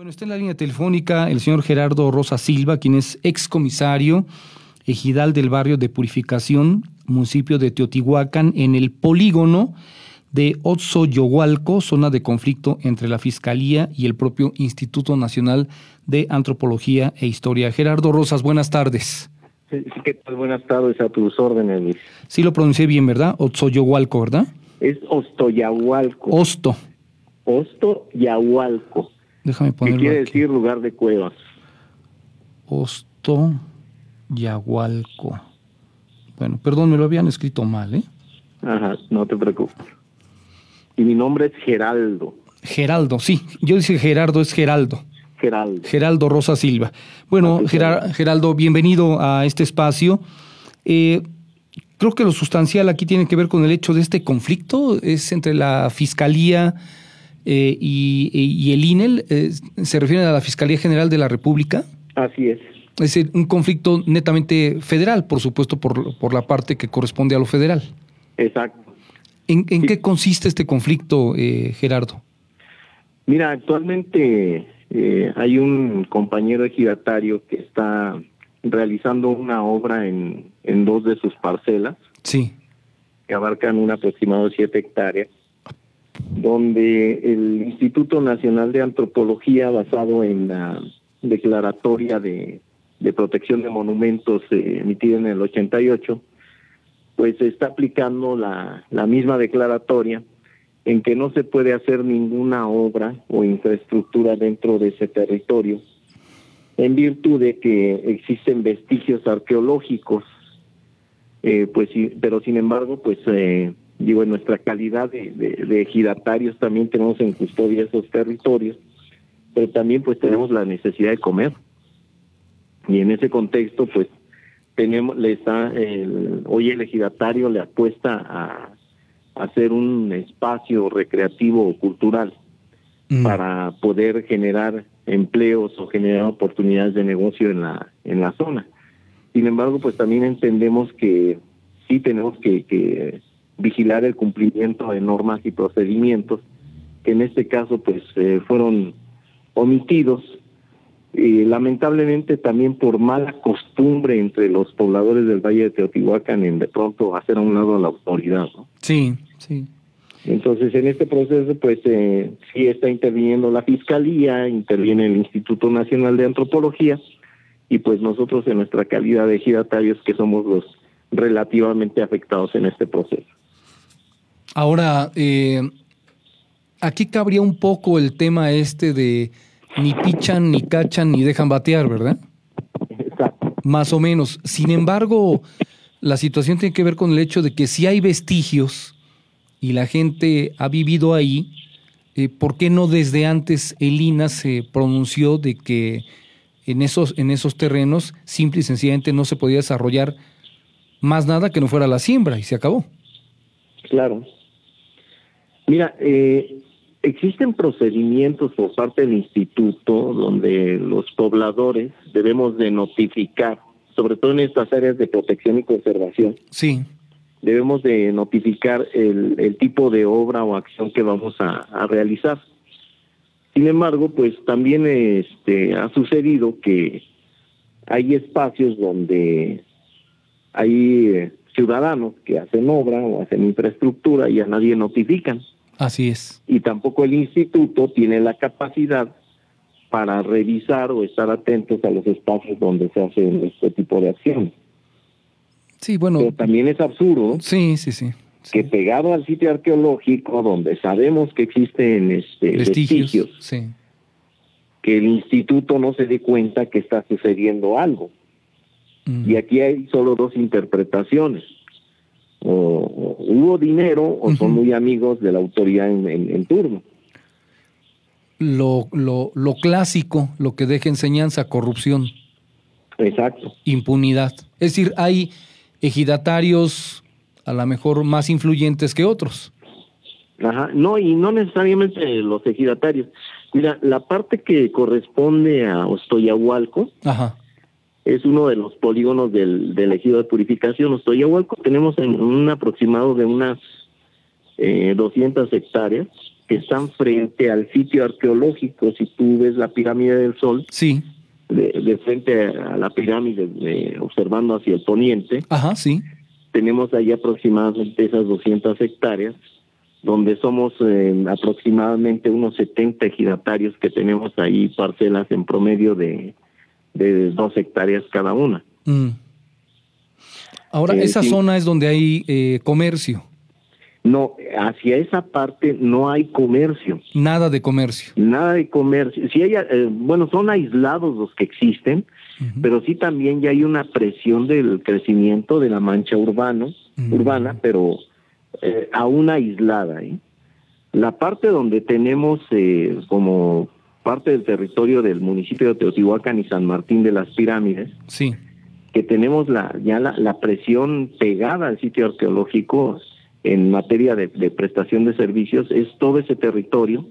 Bueno, está en la línea telefónica el señor Gerardo Rosa Silva, quien es excomisario ejidal del barrio de Purificación, municipio de Teotihuacán, en el polígono de Otzoyohualco, zona de conflicto entre la Fiscalía y el propio Instituto Nacional de Antropología e Historia. Gerardo Rosas, buenas tardes. Sí, ¿qué tal? Buenas tardes a tus órdenes, Luis. Sí lo pronuncié bien, ¿verdad? Otzoyohualco, ¿verdad? Es Ostoyahualco. Osto. Ostoyahualco. Déjame ponerlo ¿Qué quiere aquí. decir lugar de cuevas? Ostoyahualco. Bueno, perdón, me lo habían escrito mal, ¿eh? Ajá, no te preocupes. Y mi nombre es Geraldo. Geraldo, sí. Yo dice Gerardo, es Geraldo. Geraldo. Geraldo Rosa Silva. Bueno, Ok, Gerar- Geraldo, bienvenido a este espacio. Eh, creo que lo sustancial aquí tiene que ver con el hecho de este conflicto, es entre la Fiscalía eh, y, y el INEL, eh, se refieren a la Fiscalía General de la República. Así es. Es decir, un conflicto netamente federal, por supuesto, por, por la parte que corresponde a lo federal. Exacto. ¿En, en Sí. qué consiste este conflicto, eh, Gerardo? Mira, actualmente eh, hay un compañero ejidatario que está realizando una obra en, en dos de sus parcelas, Sí. que abarcan un aproximado de siete hectáreas, donde el Instituto Nacional de Antropología, basado en la declaratoria de, protección de monumentos eh, emitida en el 88, pues está aplicando la, misma declaratoria en que no se puede hacer ninguna obra o infraestructura dentro de ese territorio, en virtud de que existen vestigios arqueológicos eh, pues pero sin embargo, pues eh, digo, en nuestra calidad de, de, de ejidatarios también tenemos en custodia esos territorios, pero también pues tenemos la necesidad de comer. Y en ese contexto, pues tenemos, le está, el, hoy el ejidatario le apuesta a, a hacer un espacio recreativo o cultural Mm. para poder generar empleos o generar oportunidades de negocio en la en la zona. Sin embargo, pues también entendemos que sí tenemos que, que vigilar el cumplimiento de normas y procedimientos que en este caso pues eh, fueron omitidos y lamentablemente también por mala costumbre entre los pobladores del Valle de Teotihuacán en de pronto hacer a un lado a la autoridad, ¿no? Sí, sí. Entonces, en este proceso, pues eh, sí está interviniendo la Fiscalía, interviene el Instituto Nacional de Antropología, y pues nosotros en nuestra calidad de ejidatarios que somos los relativamente afectados en este proceso. Ahora, eh, aquí cabría un poco el tema este de ni pichan, ni cachan, ni dejan batear, ¿verdad? Exacto. Más o menos. Sin embargo, la situación tiene que ver con el hecho de que si hay vestigios y la gente ha vivido ahí, eh, ¿por qué no desde antes el INA se pronunció de que en esos, en esos terrenos simple y sencillamente no se podía desarrollar más nada que no fuera la siembra y se acabó? Claro. Mira, eh, existen procedimientos por parte del instituto donde los pobladores debemos de notificar, sobre todo en estas áreas de protección y conservación, Sí. debemos de notificar el, el tipo de obra o acción que vamos a, a realizar. Sin embargo, pues también este, ha sucedido que hay espacios donde hay eh, ciudadanos que hacen obra o hacen infraestructura y a nadie notifican. Así es. Y tampoco el instituto tiene la capacidad para revisar o estar atentos a los espacios donde se hacen este tipo de acciones. Sí, bueno. Pero también es absurdo Sí, sí, sí. sí. que pegado al sitio arqueológico donde sabemos que existen este, Vestigios. vestigios, Sí. que el instituto no se dé cuenta que está sucediendo algo. Mm. Y aquí hay solo dos interpretaciones. O, o hubo dinero o son muy amigos de la autoridad en, en- en turno. Lo, lo, lo clásico, lo que deja enseñanza, corrupción, Exacto. impunidad. Es decir, hay ejidatarios a lo mejor más influyentes que otros. Ajá. No, y no necesariamente los ejidatarios. Mira, la parte que corresponde a Ostoyahualco, Ajá. Es uno de los polígonos del, del ejido de purificación. Ostoyahualco tenemos en un aproximado de unas eh, 200 hectáreas que están frente al sitio arqueológico. Si tú ves la pirámide del Sol, sí. de, frente a la pirámide, observando hacia el poniente, Ajá, sí. tenemos ahí aproximadamente esas 200 hectáreas, donde somos eh, aproximadamente unos 70 ejidatarios que tenemos ahí parcelas en promedio de, de dos hectáreas cada una. Mm. Ahora, Eh, esa sí. zona es donde hay eh, comercio, No, hacia esa parte no hay comercio. nada de comercio. Nada de comercio. Sí hay, eh, bueno, son aislados los que existen, pero sí también ya hay una presión del crecimiento de la mancha urbano, Mm. urbana, pero eh, aún aislada. ¿eh? La parte donde tenemos eh, como parte del territorio del municipio de Teotihuacán y San Martín de las Pirámides, Sí. que tenemos la, ya la, la presión pegada al sitio arqueológico en materia de, de prestación de servicios, es todo ese territorio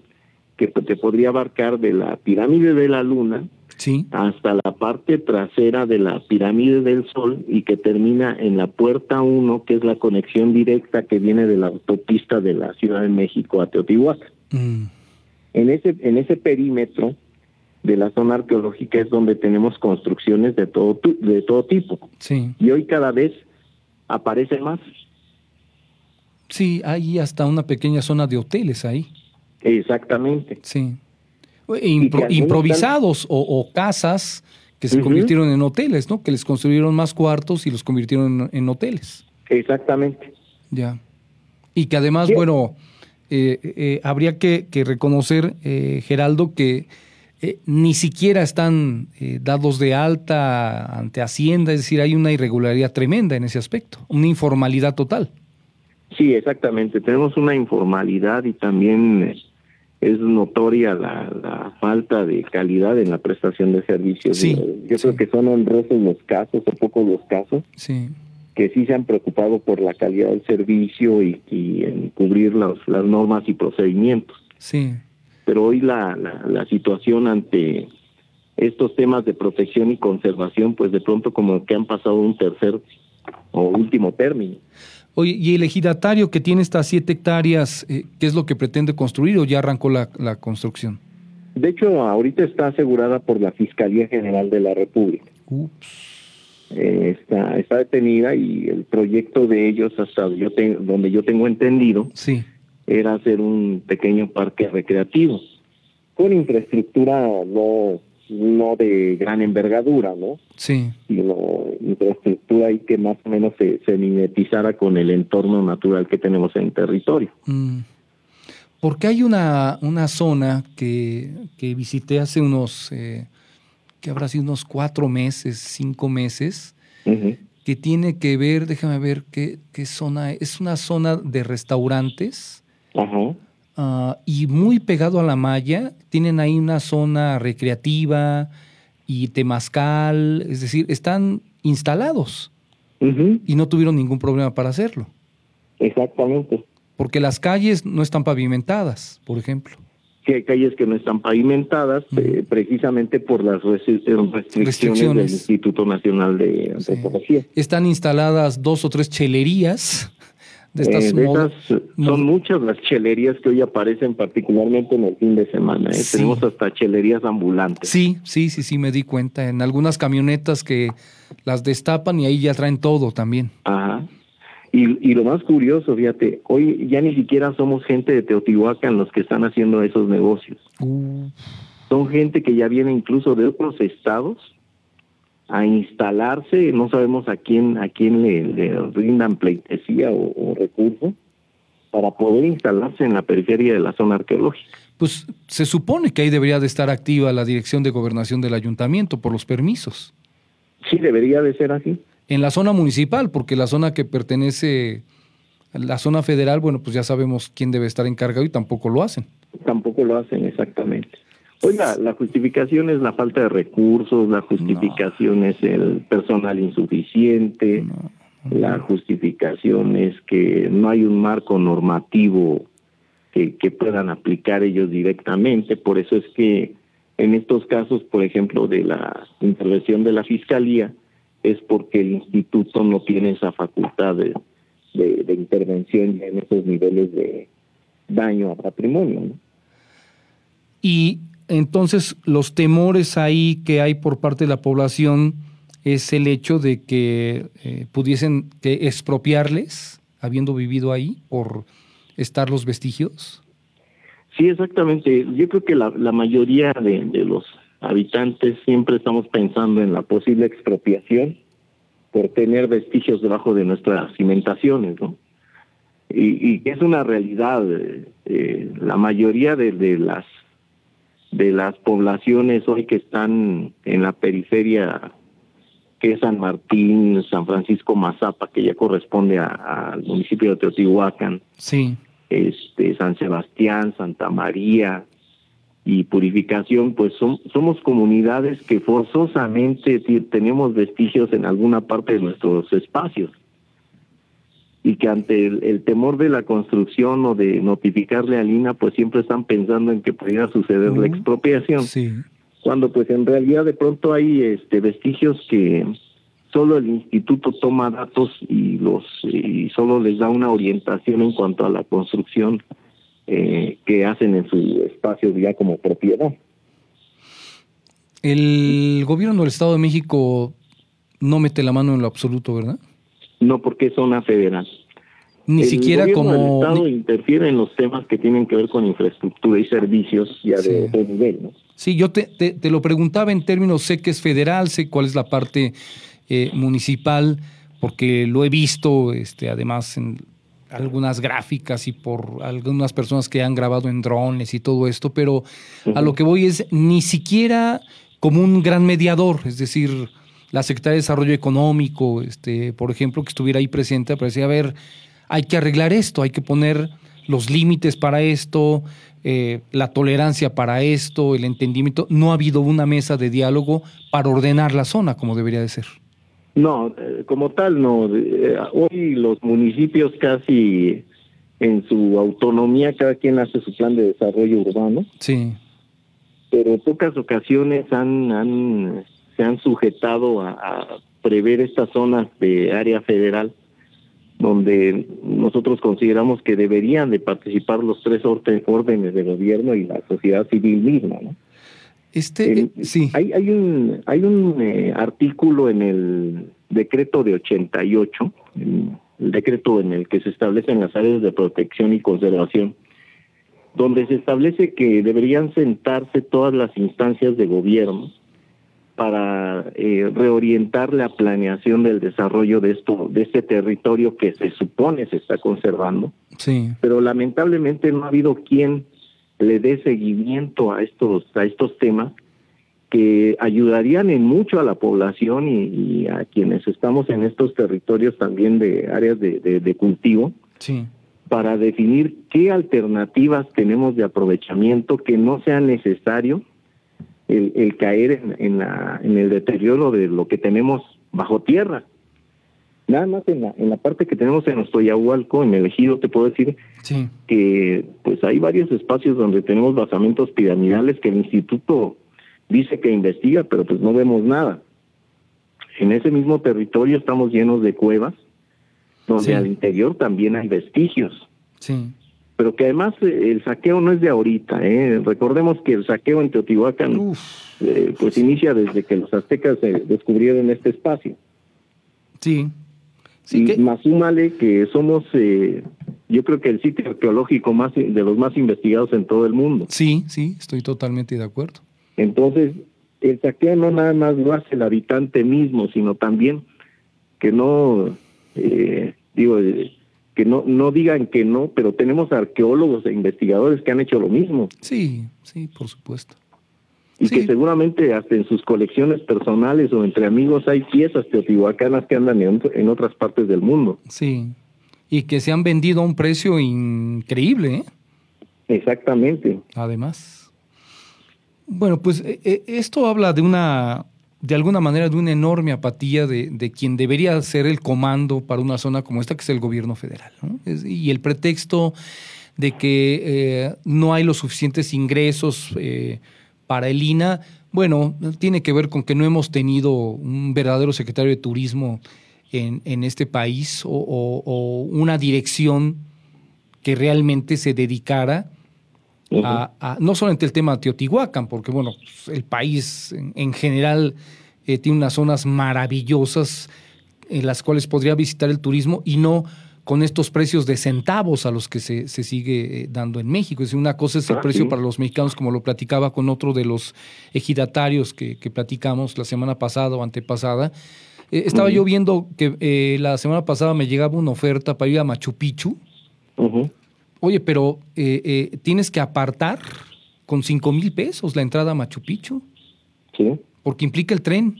que te podría abarcar de la pirámide de la luna Sí. hasta la parte trasera de la pirámide del sol y que termina en la puerta 1, que es la conexión directa que viene de la autopista de la Ciudad de México a Teotihuacán. Mm. En ese, en ese perímetro de la zona arqueológica es donde tenemos construcciones de todo, tu- de todo tipo. Sí. Y hoy cada vez aparece más. Sí, hay hasta una pequeña zona de hoteles ahí. Exactamente. Sí. E impro- improvisados o, o casas que se convirtieron en hoteles, ¿no? Que les construyeron más cuartos y los convirtieron en, en hoteles. Exactamente. Ya. Y que además, Sí. bueno, eh, eh, habría que, que reconocer, eh, Geraldo, que eh, ni siquiera están eh, dados de alta ante Hacienda, es decir, hay una irregularidad tremenda en ese aspecto, una informalidad total. Sí, exactamente. Tenemos una informalidad y también es notoria la, la falta de calidad en la prestación de servicios. Sí, Yo sí. creo que son honrosos los casos o pocos los casos Sí. Que sí se han preocupado por la calidad del servicio y, y en cubrir las, las normas y procedimientos. Sí. Pero hoy la, la, la situación ante estos temas de protección y conservación, pues de pronto como que han pasado un tercer o último término. Oye, ¿y el ejidatario que tiene estas siete hectáreas, eh, qué es lo que pretende construir o ya arrancó la, la construcción? De hecho, ahorita está asegurada por la Fiscalía General de la República. Ups. Eh, está, está detenida y el proyecto de ellos, hasta yo te- donde yo tengo entendido, Sí. era hacer un pequeño parque recreativo con infraestructura no, no de gran envergadura, ¿no? Sí. sino infraestructura ahí que más o menos se, se mimetizara con el entorno natural que tenemos en el territorio. Mm. Porque hay una, una zona que, que visité hace unos, eh, que habrá sido unos cuatro meses, cinco meses, que tiene que ver, déjame ver qué, qué zona es. Es una zona de restaurantes ah, y muy pegado a la malla. Tienen ahí una zona recreativa y temazcal, es decir, están instalados y no tuvieron ningún problema para hacerlo. Exactamente. Porque las calles no están pavimentadas, por ejemplo. Que hay calles que no están pavimentadas eh, precisamente por las eh, restricciones, del. Instituto Nacional de Sí. Antropología. Están instaladas dos o tres chelerías de estas, Eh, de esas, son muchas las chelerías que hoy aparecen particularmente en el fin de semana. ¿eh? Sí. Tenemos hasta chelerías ambulantes. Sí, sí, sí, sí, me di cuenta. En algunas camionetas que las destapan y ahí ya traen todo también. Ajá. Y, y lo más curioso, fíjate, hoy ya ni siquiera somos gente de Teotihuacán los que están haciendo esos negocios. Son gente que ya viene incluso de otros estados a instalarse, no sabemos a quién a quién le, le rindan pleitesía o, o recurso para poder instalarse en la periferia de la zona arqueológica. pues se supone que ahí debería de estar activa la dirección de gobernación del ayuntamiento por los permisos. Sí, debería de ser así. En la zona municipal, porque la zona que pertenece a la zona federal, bueno, pues ya sabemos quién debe estar encargado y tampoco lo hacen. Tampoco lo hacen exactamente. Oiga, la justificación es la falta de recursos, la justificación es el personal insuficiente, la justificación es que no hay un marco normativo que, que puedan aplicar ellos directamente. Por eso es que en estos casos, por ejemplo, de la intervención de la Fiscalía, es porque el instituto no tiene esa facultad de, de- de intervención en esos niveles de, daño a patrimonio. Y entonces los temores ahí que hay por parte de la población es el hecho de que eh, pudiesen que expropiarles, habiendo vivido ahí, por estar los vestigios. Sí, exactamente. Yo creo que la, mayoría de, los habitantes siempre estamos pensando en la posible expropiación por tener vestigios debajo de nuestras cimentaciones, ¿no? Y, y es una realidad. Eh, la mayoría de, de, las de las poblaciones hoy que están en la periferia, que es San Martín, San Francisco Mazapa, que ya corresponde al municipio de Teotihuacán, sí. este, San Sebastián, Santa María y Purificación, pues somos comunidades que forzosamente tenemos vestigios en alguna parte de nuestros espacios y que ante el, temor de la construcción o de notificarle a Lina, pues siempre están pensando en que pudiera suceder la expropiación. Sí. Cuando pues en realidad de pronto hay este vestigios que solo el instituto toma datos y los y solo les da una orientación en cuanto a la construcción eh, que hacen en su espacio ya como propiedad. El gobierno del Estado de México no mete la mano en lo absoluto, ¿verdad? no porque es zona federal. Ni siquiera como... El Estado interfiere en los temas que tienen que ver con infraestructura y servicios ya de otro nivel, ¿no? Sí, yo te, te, lo preguntaba en términos, sé que es federal, sé cuál es la parte eh, municipal, porque lo he visto, este, además, en algunas gráficas y por algunas personas que han grabado en drones y todo esto, pero a lo que voy es ni siquiera como un gran mediador, es decir, la Secretaría de Desarrollo Económico, este, por ejemplo, que estuviera ahí presente, para decir, a ver, hay que arreglar esto, hay que poner los límites para esto, eh, la tolerancia para esto, el entendimiento. No ha habido una mesa de diálogo para ordenar la zona como debería de ser. No, como tal, no. Eh, hoy los municipios casi en su autonomía, cada quien hace su plan de desarrollo urbano. Sí. Pero en pocas ocasiones han, han se han sujetado a, prever estas zonas de área federal donde nosotros consideramos que deberían de participar los tres órdenes de gobierno y la sociedad civil misma, ¿no? Este, sí. Hay, hay un, hay un eh, artículo en el decreto de 88, el decreto en el que se establecen las áreas de protección y conservación, donde se establece que deberían sentarse todas las instancias de gobierno para eh, reorientar la planeación del desarrollo de esto, de este territorio que se supone se está conservando. Sí. Pero lamentablemente no ha habido quien le dé seguimiento a estos a estos temas que ayudarían en mucho a la población y, a quienes estamos en estos territorios también de áreas de, de cultivo. Sí para definir qué alternativas tenemos de aprovechamiento que no sea necesario el, caer en, la, en el deterioro de lo que tenemos bajo tierra. Nada más en la, en la parte que tenemos en Ostoyahualco, en el ejido, te puedo decir que pues hay varios espacios donde tenemos basamentos piramidales que el instituto dice que investiga, pero pues no vemos nada. En ese mismo territorio estamos llenos de cuevas, donde al interior también hay vestigios. Sí pero que además eh, el saqueo no es de ahorita. ¿eh? Recordemos que el saqueo en Teotihuacán eh, pues inicia desde que los aztecas descubrieron este espacio. Sí. sí y más súmale que somos, eh, yo creo que el sitio arqueológico más de los más investigados en todo el mundo. Sí, sí, estoy totalmente de acuerdo. Entonces, el saqueo no nada más lo hace el habitante mismo, sino también que no, digo, que no, no digan que no, pero tenemos arqueólogos e investigadores que han hecho lo mismo. Sí, sí, por supuesto. Y que seguramente hasta en sus colecciones personales o entre amigos hay piezas teotihuacanas que andan en, en otras partes del mundo. Sí, y que se han vendido a un precio increíble. ¿eh? Exactamente. Además. Bueno, pues eh, eh, esto habla de una de alguna manera de una enorme apatía de, de, quien debería ser el comando para una zona como esta, que es el gobierno federal. y el pretexto de que eh, no hay los suficientes ingresos eh, para el INA, bueno, tiene que ver con que no hemos tenido un verdadero secretario de turismo en, en este país o una dirección que realmente se dedicara a, no solamente el tema de Teotihuacán, porque bueno, el país en, general eh, tiene unas zonas maravillosas en las cuales podría visitar el turismo y no con estos precios de centavos a los que se, sigue eh, dando en México. Es decir, una cosa es el ah, precio para los mexicanos, como lo platicaba con otro de los ejidatarios que, platicamos la semana pasada o antepasada. Eh, estaba yo viendo que eh, la semana pasada me llegaba una oferta para ir a Machu Picchu. Oye, pero tienes que apartar con 5 mil pesos la entrada a Machu Picchu. Sí. Porque implica el tren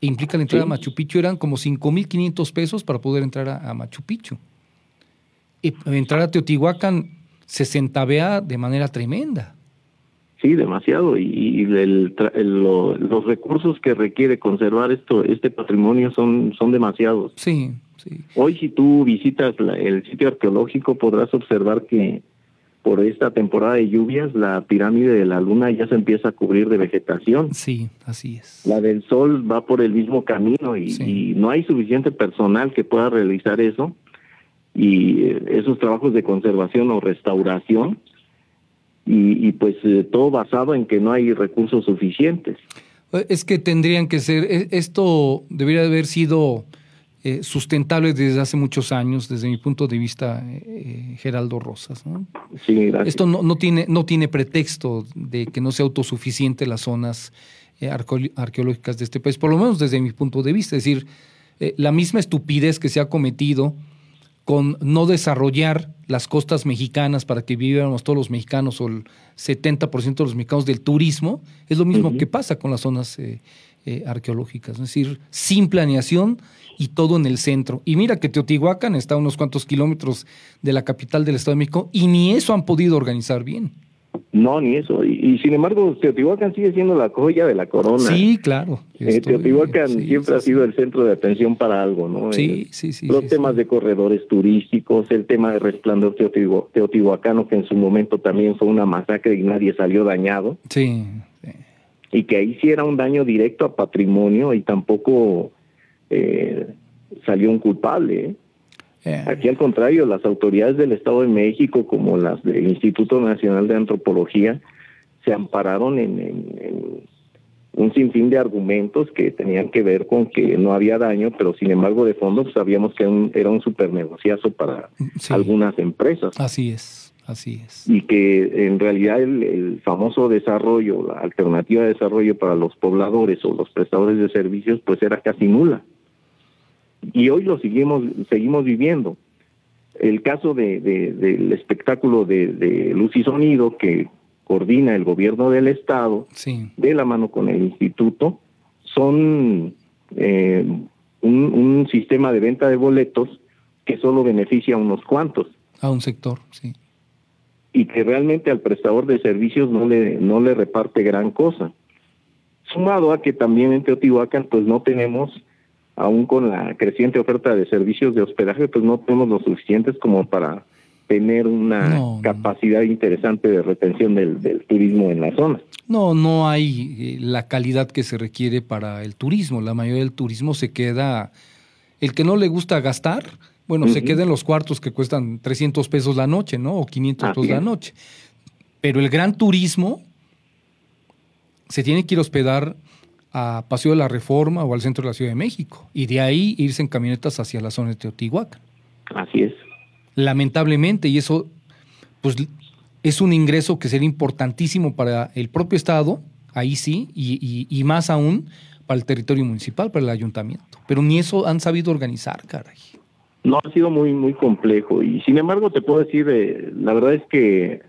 implica la entrada a Machu Picchu, eran como 5.500 pesos para poder entrar a, Machu Picchu. Y entrar a Teotihuacán se centavea de manera tremenda. Sí, demasiado. Y, los recursos que requiere conservar esto, este patrimonio son, son demasiados. Sí, sí. Hoy si tú visitas el sitio arqueológico podrás observar que por esta temporada de lluvias, la pirámide de la luna ya se empieza a cubrir de vegetación. Sí, así es. La del sol va por el mismo camino y, no hay suficiente personal que pueda realizar eso. Y eh, esos trabajos de conservación o restauración, y, pues eh, todo basado en que no hay recursos suficientes. Es que tendrían que ser, e, esto debería haber sido eh, sustentable desde hace muchos años, desde mi punto de vista, eh, Geraldo Rosas. ¿no? Esto no, no, tiene, no tiene pretexto de que no sea autosuficiente las zonas eh, arqueológicas de este país, por lo menos desde mi punto de vista. Es decir, la misma estupidez que se ha cometido con no desarrollar las costas mexicanas para que vivamos todos los mexicanos o el 70% de los mexicanos del turismo, es lo mismo que pasa con las zonas arqueológicas. Es decir, sin planeación y todo en el centro. Y mira que Teotihuacán está a unos cuantos kilómetros de la capital del Estado de México y ni eso han podido organizar bien. No, ni eso. Y, sin embargo, Teotihuacán sigue siendo la joya de la corona. Sí, claro. Eh, Teotihuacán siempre ha sido el centro de atención para algo, ¿no? Sí, sí, sí. Los temas de corredores turísticos, el tema de resplandor teotihuacano, que en su momento también fue una masacre y nadie salió dañado. Sí. Y que ahí sí era un daño directo a patrimonio y tampoco eh, salió un culpable. ¿eh? Aquí al contrario, las autoridades del Estado de México, como las del Instituto Nacional de Antropología, se ampararon en, un sinfín de argumentos que tenían que ver con que no había daño, pero sin embargo de fondo pues, sabíamos que era un super negociazo para algunas empresas. Así es, así es. Y que en realidad el, el, famoso desarrollo, la alternativa de desarrollo para los pobladores o los prestadores de servicios, pues era casi nula y hoy lo seguimos, seguimos viviendo. El caso de, del espectáculo de, luz y sonido que coordina el gobierno del estado, de la mano con el instituto, son eh, un, sistema de venta de boletos que solo beneficia a unos cuantos. A un sector, sí. Y que realmente al prestador de servicios no le, no le reparte gran cosa. Sumado a que también en Teotihuacán pues no tenemos aún con la creciente oferta de servicios de hospedaje, pues no tenemos lo suficientes como para tener una capacidad interesante de retención del, turismo en la zona. No, no hay eh, la calidad que se requiere para el turismo. La mayoría del turismo se queda, el que no le gusta gastar, bueno, se queda en los cuartos que cuestan 300 pesos la noche, ¿no? O 500 pesos la noche. Pero el gran turismo se tiene que ir a hospedar a Paseo de la Reforma o al centro de la Ciudad de México y de ahí irse en camionetas hacia la zona de Teotihuacán. Así es. Lamentablemente, y eso pues es un ingreso que sería importantísimo para el propio Estado, ahí sí, y, más aún para el territorio municipal, para el ayuntamiento. Pero ni eso han sabido organizar, caray. No, ha sido muy, muy complejo. Y sin embargo, te puedo decir, eh, la verdad es que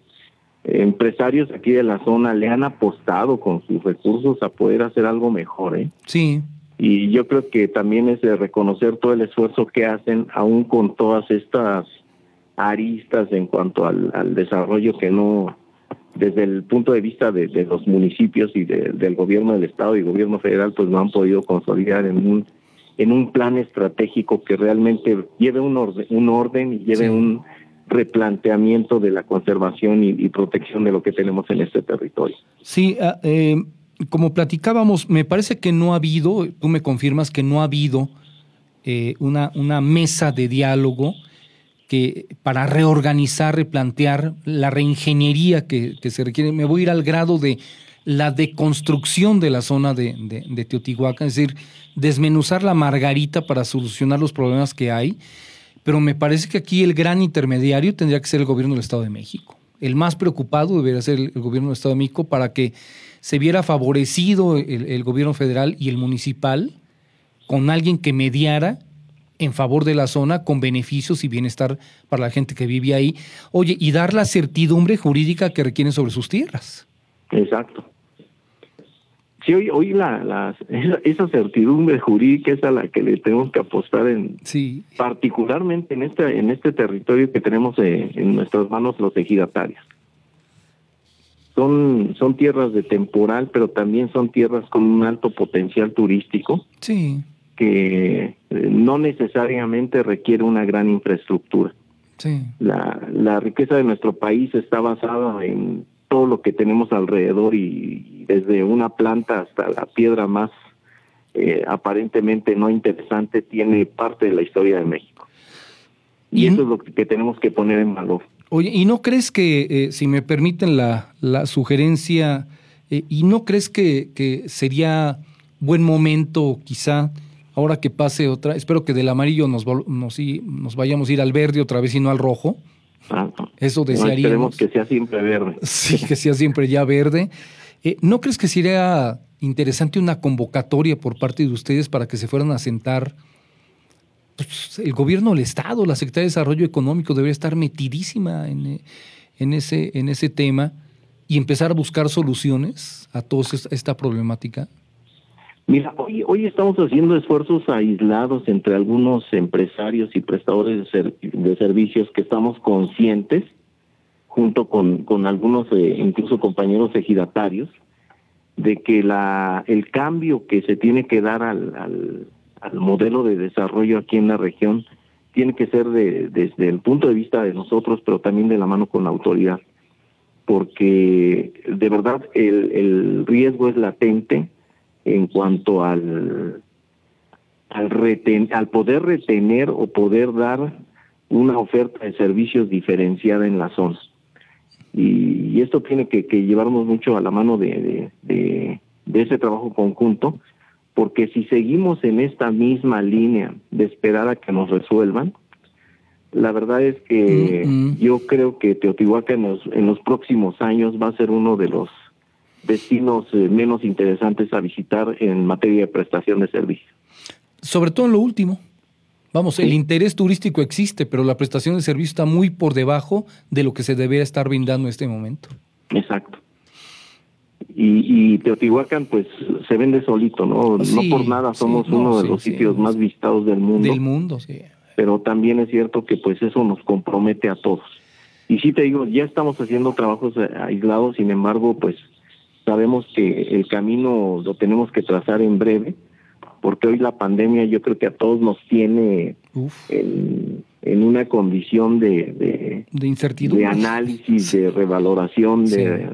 empresarios aquí de la zona le han apostado con sus recursos a poder hacer algo mejor, ¿eh? Sí. Y yo creo que también es de reconocer todo el esfuerzo que hacen, aún con todas estas aristas en cuanto al, desarrollo que no, desde el punto de vista de, los municipios y del gobierno del estado y gobierno federal, pues no han podido consolidar en un en un plan estratégico que realmente lleve un orden, un orden y lleve un replanteamiento de la conservación y, protección de lo que tenemos en este territorio. Sí, ah, eh, como platicábamos, me parece que no ha habido, tú me confirmas que no ha habido eh, una, una mesa de diálogo que para reorganizar, replantear la reingeniería que, se requiere. Me voy a ir al grado de la deconstrucción de la zona de, de, Teotihuacán, es decir, desmenuzar la margarita para solucionar los problemas que hay. Pero me parece que aquí el gran intermediario tendría que ser el gobierno del Estado de México. El más preocupado debería ser el, gobierno del Estado de México para que se viera favorecido el gobierno federal y el municipal con alguien que mediara en favor de la zona con beneficios y bienestar para la gente que vive ahí. Oye, y dar la certidumbre jurídica que requieren sobre sus tierras. Exacto. Sí, hoy, hoy la, esa, certidumbre jurídica es a la que le tenemos que apostar en, sí. particularmente en este, en este territorio que tenemos eh, en nuestras manos los ejidatarios. Son, son tierras de temporal, pero también son tierras con un alto potencial turístico. Sí que eh, no necesariamente requiere una gran infraestructura. Sí. La, la riqueza de nuestro país está basada en todo lo que tenemos alrededor y desde una planta hasta la piedra más eh, aparentemente no interesante tiene parte de la historia de México. Y, eso es lo que tenemos que poner en valor. Oye, ¿y no crees que, eh, si me permiten la, la sugerencia, ¿y no crees que, que sería buen momento quizá ahora que pase otra, espero que del amarillo nos, nos, nos vayamos a ir al verde otra vez y no al rojo. Eso desearíamos. esperemos que sea siempre verde. Sí, que sea siempre ya verde. Eh, ¿No crees que sería interesante una convocatoria por parte de ustedes para que se fueran a sentar? Pues, el gobierno del Estado, la Secretaría de Desarrollo Económico debería estar metidísima en, en, ese, en ese tema y empezar a buscar soluciones a toda esta problemática. Mira, hoy, hoy estamos haciendo esfuerzos aislados entre algunos empresarios y prestadores de, servicios que estamos conscientes, junto con, con algunos eh, incluso compañeros ejidatarios, de que la, el cambio que se tiene que dar al, al, al modelo de desarrollo aquí en la región tiene que ser de, desde el punto de vista de nosotros, pero también de la mano con la autoridad, porque de verdad el, el riesgo es latente en cuanto al al, reten, al poder retener o poder dar una oferta de servicios diferenciada en la zona. Y, esto tiene que, llevarnos mucho a la mano de, de, ese trabajo conjunto, porque si seguimos en esta misma línea de esperar a que nos resuelvan, la verdad es que mm-hmm. yo creo que Teotihuacán en los, en los próximos años va a ser uno de los destinos eh, menos interesantes a visitar en materia de prestación de servicio. Sobre todo en lo último. Vamos, el interés turístico existe, pero la prestación de servicio está muy por debajo de lo que se debería estar brindando en este momento. Exacto. Y, Teotihuacán, pues, se vende solito, ¿no? no por nada somos uno de los sitios más visitados del mundo. Del mundo, sí. Pero también es cierto que, pues, eso nos compromete a todos. Y sí te digo, ya estamos haciendo trabajos eh, aislados, sin embargo, pues, Sabemos que el camino lo tenemos que trazar en breve, porque hoy la pandemia yo creo que a todos nos tiene en, una condición de, de, incertidumbre, de análisis, de revaloración, de,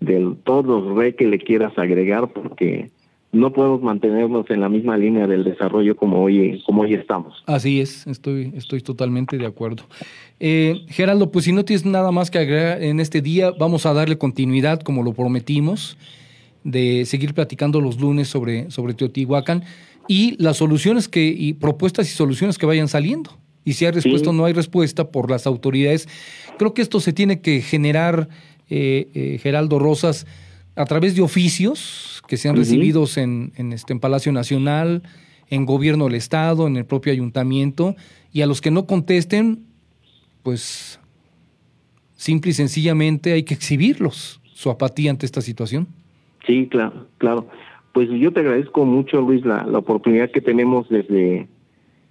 de todos los re que le quieras agregar, porque no podemos mantenernos en la misma línea del desarrollo como hoy, como hoy estamos. Así es, estoy, estoy totalmente de acuerdo. Eh, Geraldo, pues si no tienes nada más que agregar en este día, vamos a darle continuidad, como lo prometimos, de seguir platicando los lunes sobre, sobre Teotihuacán y las soluciones que, y propuestas y soluciones que vayan saliendo. Y si hay respuesta o no hay respuesta por las autoridades, creo que esto se tiene que generar, eh, eh, Geraldo Rosas, a través de oficios que sean recibidos en, en, este, en Palacio Nacional, en Gobierno del Estado, en el propio ayuntamiento, y a los que no contesten, pues simple y sencillamente hay que exhibirlos, su apatía ante esta situación. Sí, claro, claro. Pues yo te agradezco mucho, Luis, la, la oportunidad que tenemos desde,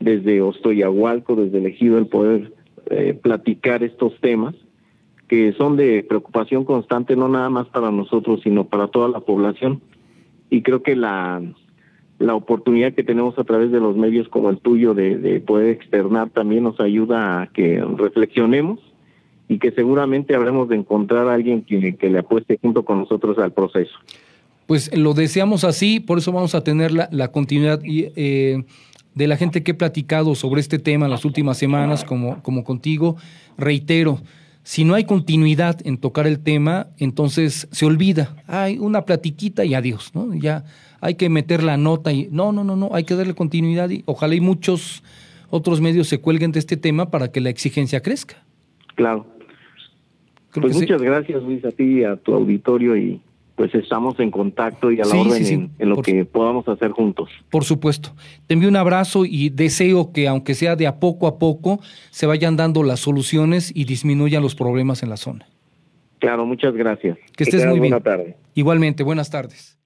desde Ostoyahualco, desde elegido el poder eh, platicar estos temas que son de preocupación constante, no nada más para nosotros, sino para toda la población. Y creo que la, la oportunidad que tenemos a través de los medios como el tuyo de, poder externar también nos ayuda a que reflexionemos y que seguramente habremos de encontrar a alguien que, que le apueste junto con nosotros al proceso. Pues lo deseamos así, por eso vamos a tener la, la continuidad. Eh, de la gente que he platicado sobre este tema en las últimas semanas, como, como contigo, reitero, si no hay continuidad en tocar el tema, entonces se olvida. Hay una platiquita y adiós, ¿no? Ya hay que meter la nota y no, no, no, no, hay que darle continuidad y ojalá y muchos otros medios se cuelguen de este tema para que la exigencia crezca. Claro. pues muchas gracias Luis a ti y a tu auditorio y pues estamos en contacto y a la orden en, lo que podamos hacer juntos. Por supuesto. Te envío un abrazo y deseo que, aunque sea de a poco a poco, se vayan dando las soluciones y disminuyan los problemas en la zona. Claro, muchas gracias. Que estés muy bien. Buenas tardes. Igualmente, buenas tardes.